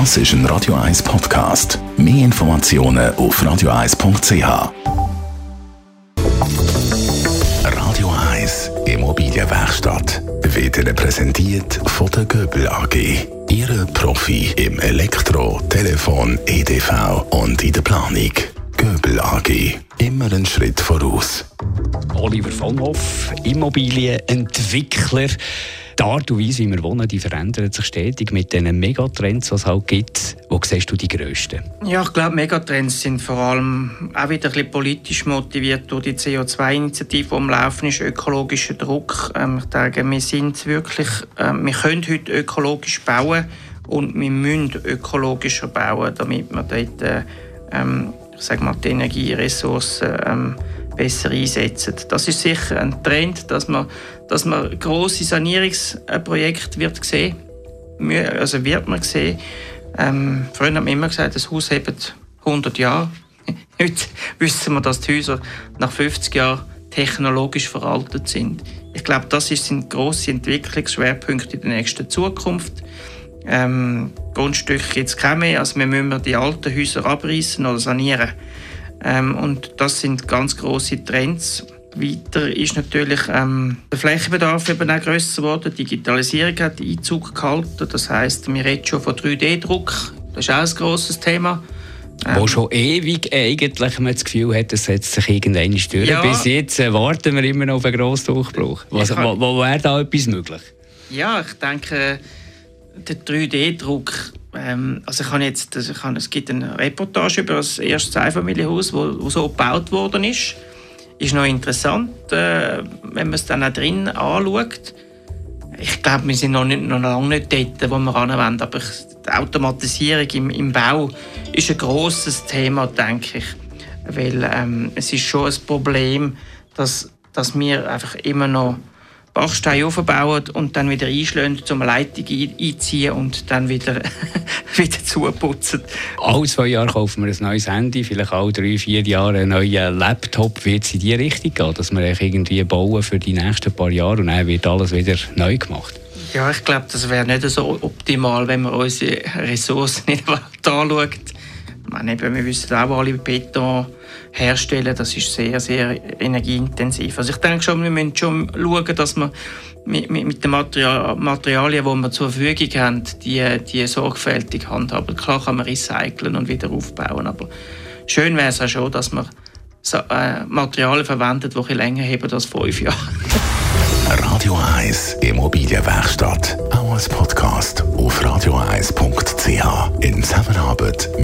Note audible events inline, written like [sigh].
Das ist ein Radio 1 Podcast. Mehr Informationen auf radio1.ch. Radio 1 Immobilienwerkstatt wird Ihnen präsentiert von der Göbel AG. Ihre Profi im Elektro, Telefon, EDV und in der Planung. Göbel AG. Immer einen Schritt voraus. Oliver von Hoff, Immobilienentwickler. Die Art und Weise, wie wir wohnen, die verändert sich stetig mit den Megatrends, die es halt gibt. Wo siehst du die grössten? Ja, ich glaube, Megatrends sind vor allem auch wieder ein bisschen politisch motiviert durch die CO2-Initiative, die am Laufen ist, ökologischer Druck. Ähm, ich denke, wir sind wirklich, äh, wir können heute ökologisch bauen und wir müssen ökologischer bauen, damit wir dort, äh, ähm, ich sage mal, die Energieressourcen ähm, besser einsetzen. Das ist sicher ein Trend, dass man, dass man große Sanierungsprojekte wird sehen, also wird man sehen. Ähm, früher haben wir immer gesagt, das Haus hebt 100 Jahre. [laughs] Heute wissen wir, dass die Häuser nach 50 Jahren technologisch veraltet sind. Ich glaube, das sind große Entwicklungsschwerpunkte in der nächsten Zukunft. Ähm, Grundstücke gibt es keine mehr, also wir müssen die alten Häuser abreißen oder sanieren. Ähm, und das sind ganz große Trends. Weiter ist natürlich ähm, der Flächenbedarf eben auch grösser geworden. Die Digitalisierung hat Einzug gehalten. Das heißt, wir reden schon von 3D-Druck. Das ist auch ein grosses Thema. Ähm, Wo schon ewig eigentlich man das Gefühl hat, es setzt sich irgendeine durch. Ja, Bis jetzt äh, warten wir immer noch auf einen grossen Durchbruch. Was, wo, wo wäre da etwas möglich? Ja, ich denke, der 3D-Druck ähm, also ich habe jetzt, ich habe, es gibt eine Reportage über das erste Einfamilienhaus, wo, wo so gebaut worden ist. Ist noch interessant, äh, wenn man es dann auch drin anschaut. Ich glaube, wir sind noch, nicht, noch lange nicht dort, wo wir anwenden. Aber die Automatisierung im, im Bau ist ein grosses Thema, denke ich. Weil ähm, es ist schon ein Problem, dass, dass wir einfach immer noch Bachsteine aufbauen und dann wieder einschlagen, um eine Leitung einziehen und dann wieder, [laughs] wieder zuputzen. Alle zwei Jahre kaufen wir ein neues Handy, vielleicht alle drei, vier Jahre einen neuen Laptop. Wird es in die Richtung gehen, dass wir irgendwie bauen für die nächsten paar Jahre und dann wird alles wieder neu gemacht? Ja, ich glaube, das wäre nicht so optimal, wenn man unsere Ressourcen [laughs] nicht anschaut meine, wir wissen auch alle Beton herstellen, das ist sehr, sehr energieintensiv. Also ich denke schon, wir müssen schon schauen, dass wir mit, mit, mit den Material, Materialien, die wir zur Verfügung haben, die, die sorgfältig handhaben. Klar kann man recyceln und wieder aufbauen, aber schön wäre es auch schon, dass man so, äh, Materialien verwendet, die länger haben als fünf Jahre. [laughs] Radio 1 Immobilienwerkstatt. Auch als Podcast auf radio1.ch. In Zusammenarbeit mit